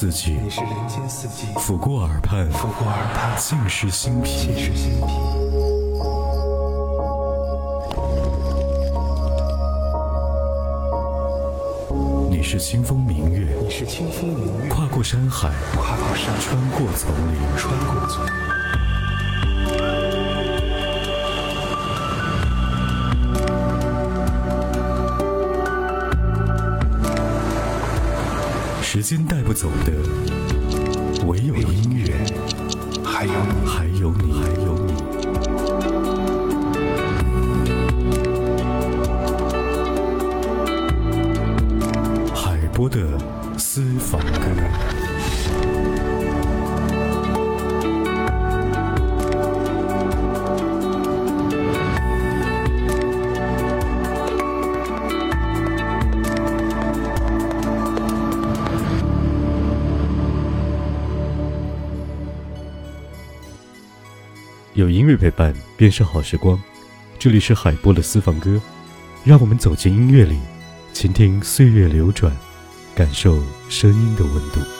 四季，你是人间四季，抚过耳畔，拂过耳畔，尽是心脾。尽是心脾。你是清风明月，你是清风明月，跨过山海，跨过山川，穿过丛林，穿过丛林。时间带不走的，唯有音乐，还有你，还有你，还有你。海波的私房有音乐陪伴，便是好时光。这里是海波的私房歌，让我们走进音乐里，倾听岁月流转，感受声音的温度。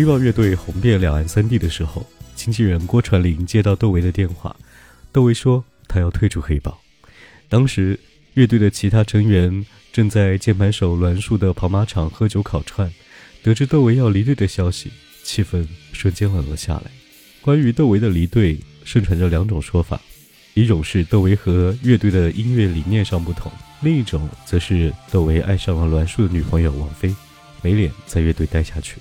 黑豹乐队红遍两岸三地的时候，经纪人郭传林接到窦唯的电话，窦唯说他要退出黑豹。当时乐队的其他成员正在键盘手栾树的跑马场喝酒烤串，得知窦唯要离队的消息，气氛瞬间冷了下来。关于窦唯的离队，盛传着两种说法：一种是窦唯和乐队的音乐理念上不同；另一种则是窦唯爱上了栾树的女朋友王菲，没脸在乐队待下去。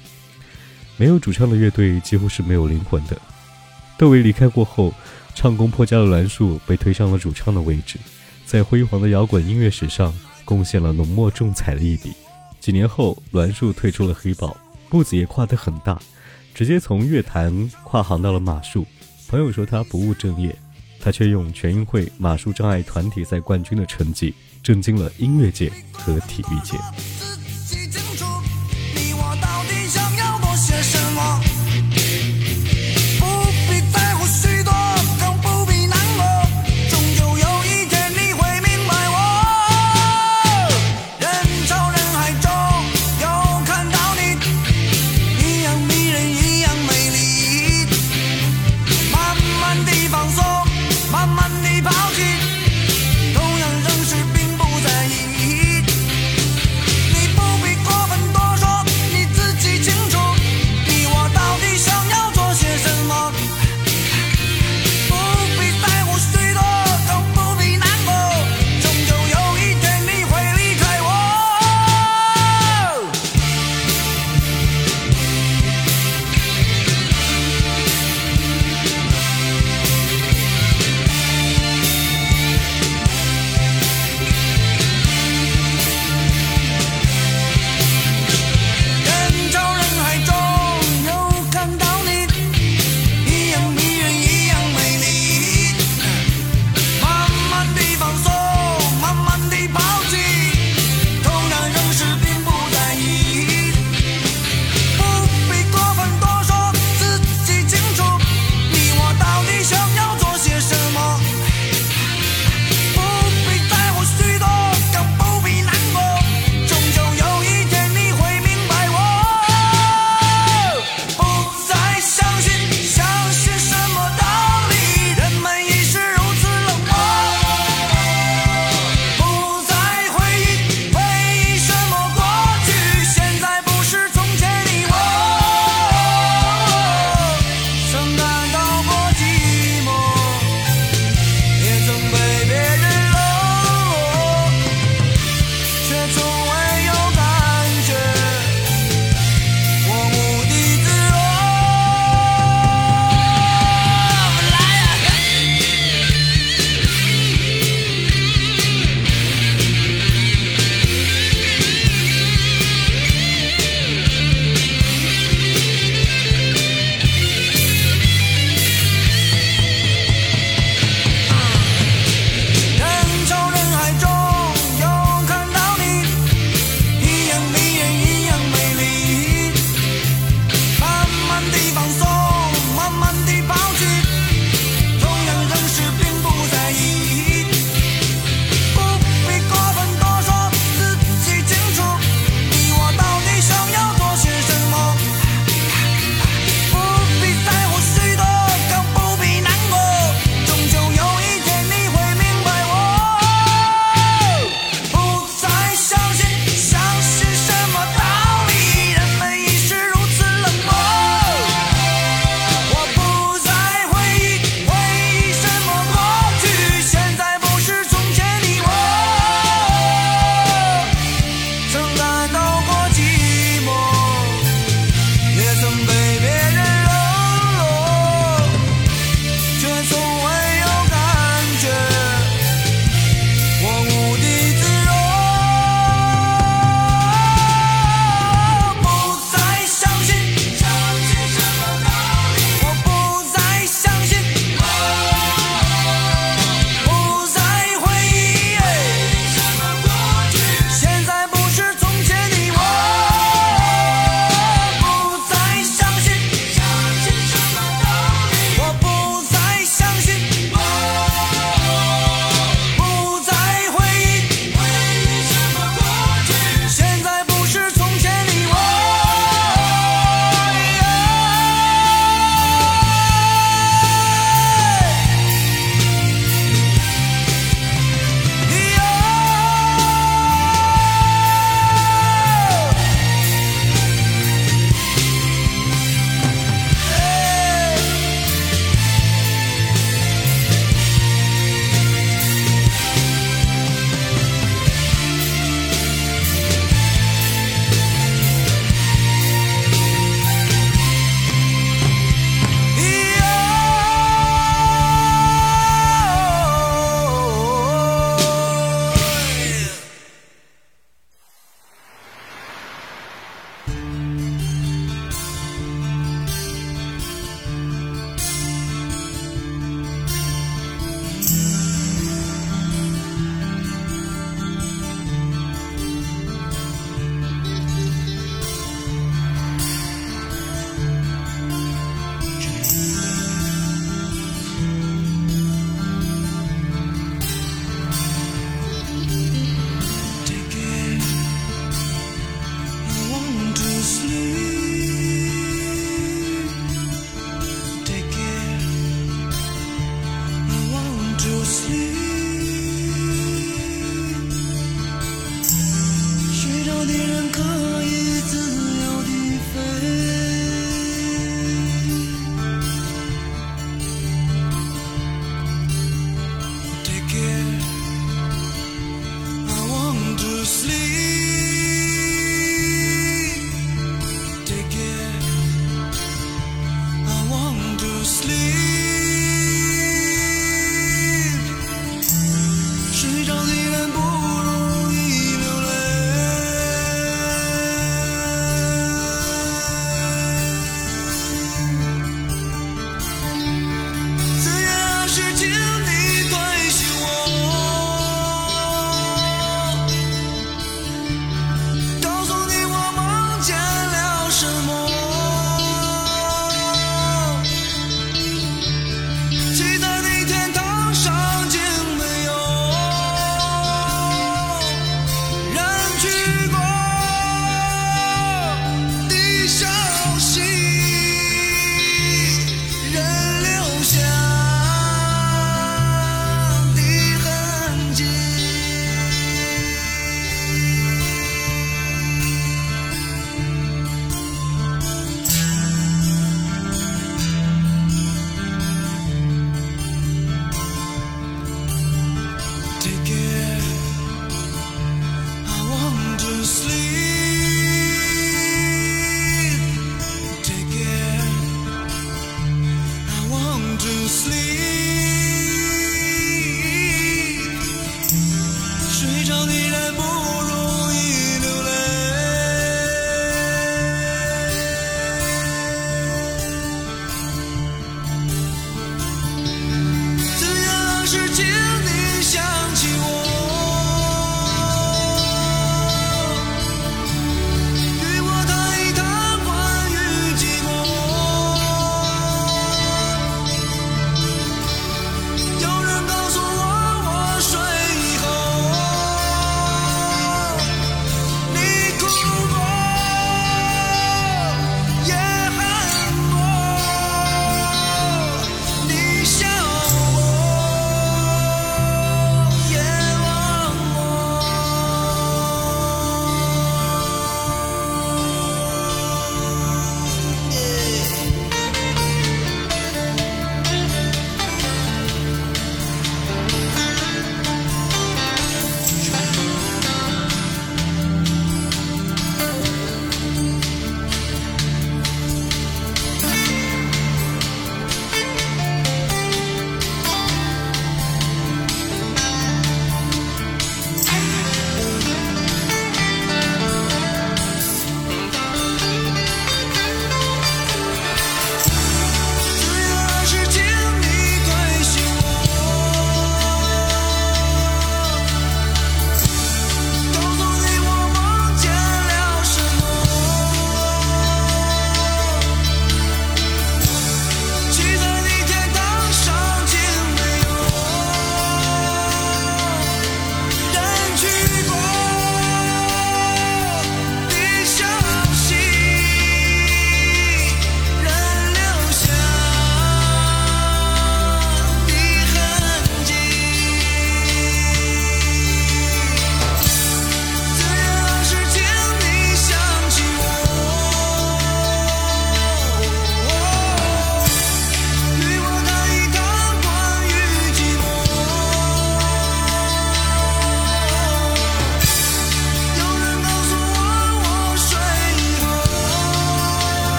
没有主唱的乐队几乎是没有灵魂的。窦唯离开过后，唱功颇佳的栾树被推上了主唱的位置，在辉煌的摇滚音乐史上贡献了浓墨重彩的一笔。几年后，栾树退出了黑豹，步子也跨得很大，直接从乐坛跨行到了马术。朋友说他不务正业，他却用全运会马术障碍团体赛冠军的成绩，震惊了音乐界和体育界。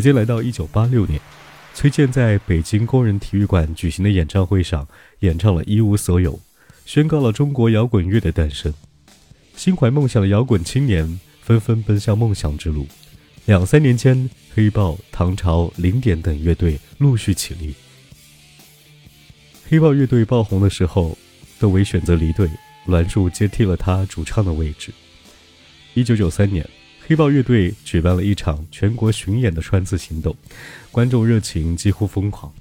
时间来到一九八六年，崔健在北京工人体育馆举行的演唱会上演唱了《一无所有》，宣告了中国摇滚乐的诞生。心怀梦想的摇滚青年纷纷奔向梦想之路。两三年间，黑豹、唐朝、零点等乐队陆续起立。黑豹乐队爆红的时候，窦唯选择离队，栾树接替了他主唱的位置。一九九三年，黑豹乐队举办了一场全国巡演的川字行动，观众热情几乎疯狂。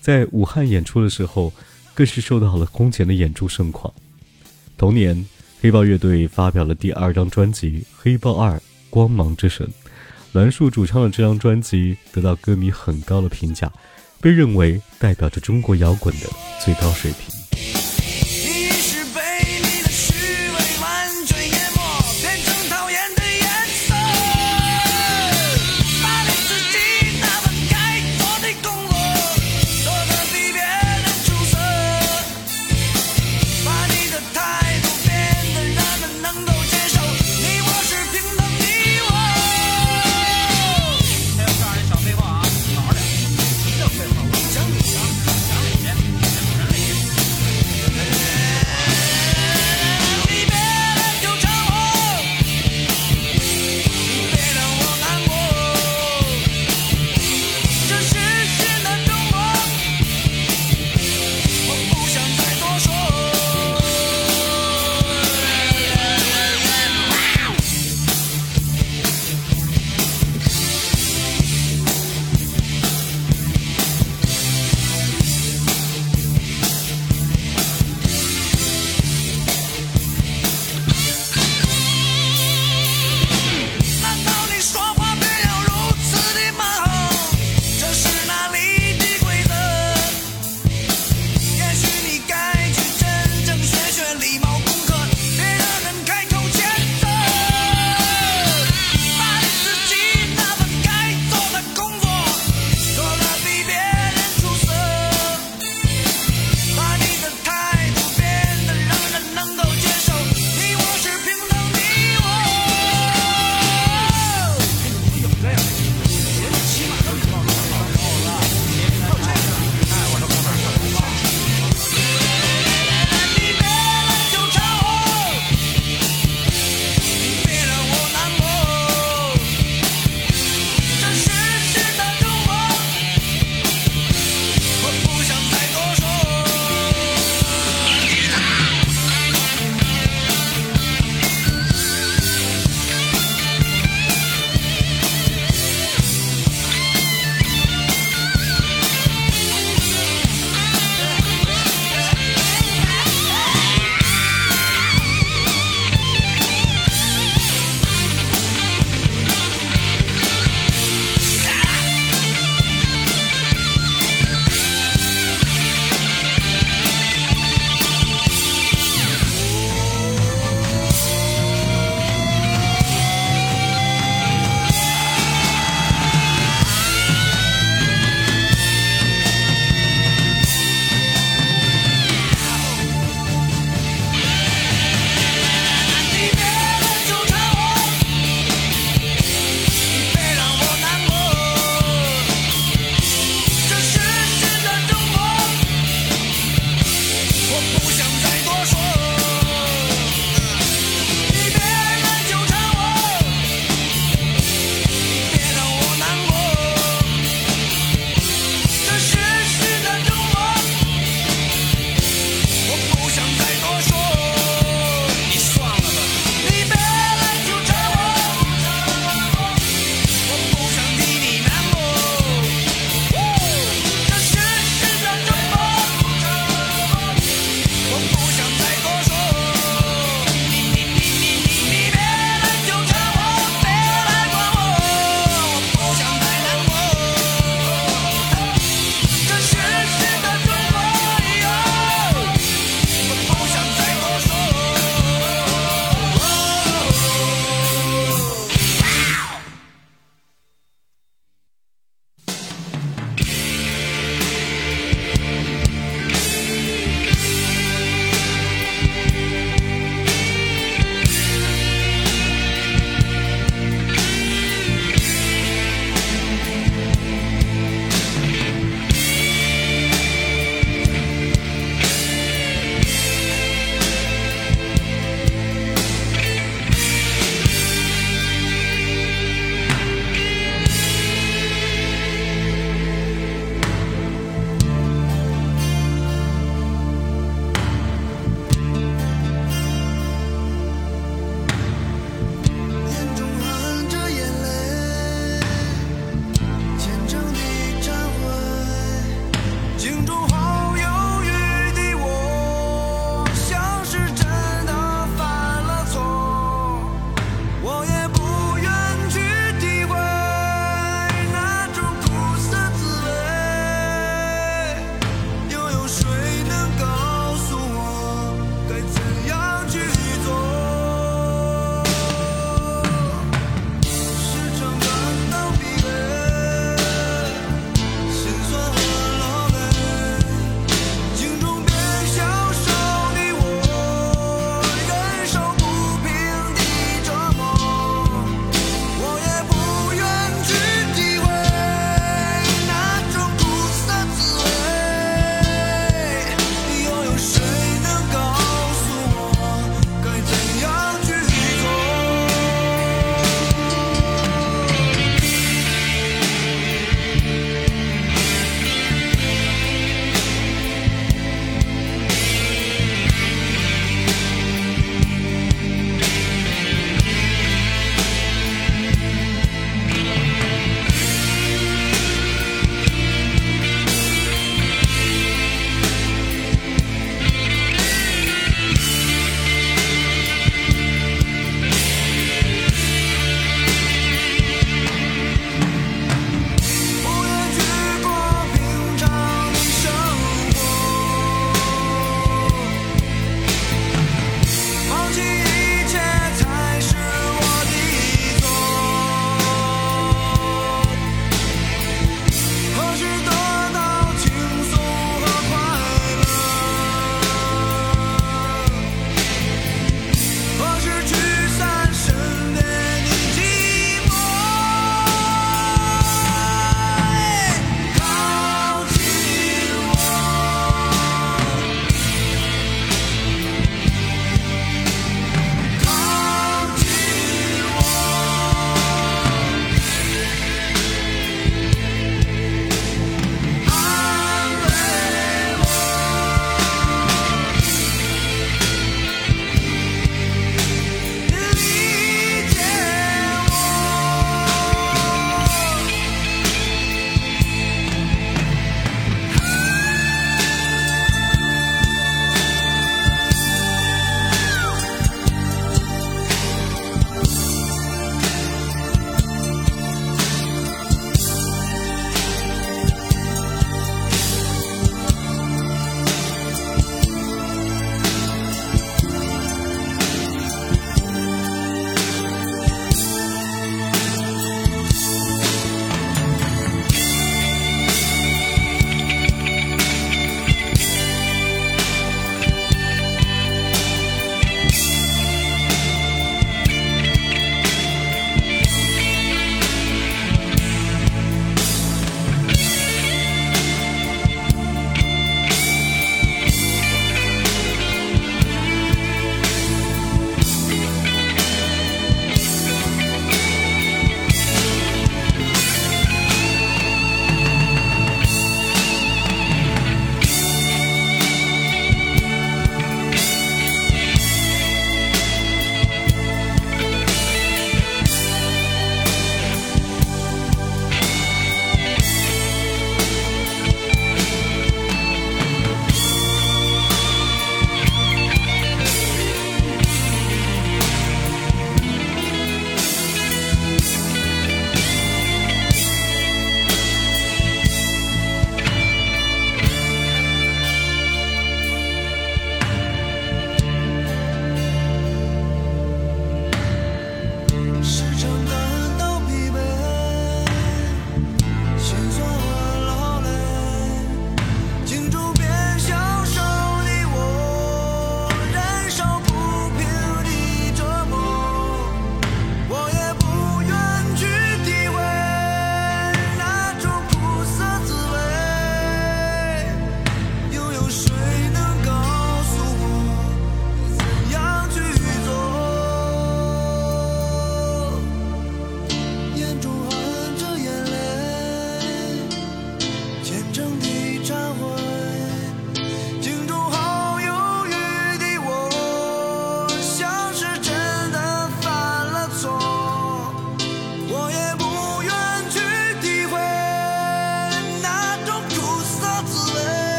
在武汉演出的时候，更是受到了空前的演出盛况。同年，黑豹乐队发表了第二张专辑《黑豹二：光芒之神》，栾树主唱的这张专辑得到歌迷很高的评价，被认为代表着中国摇滚的最高水平。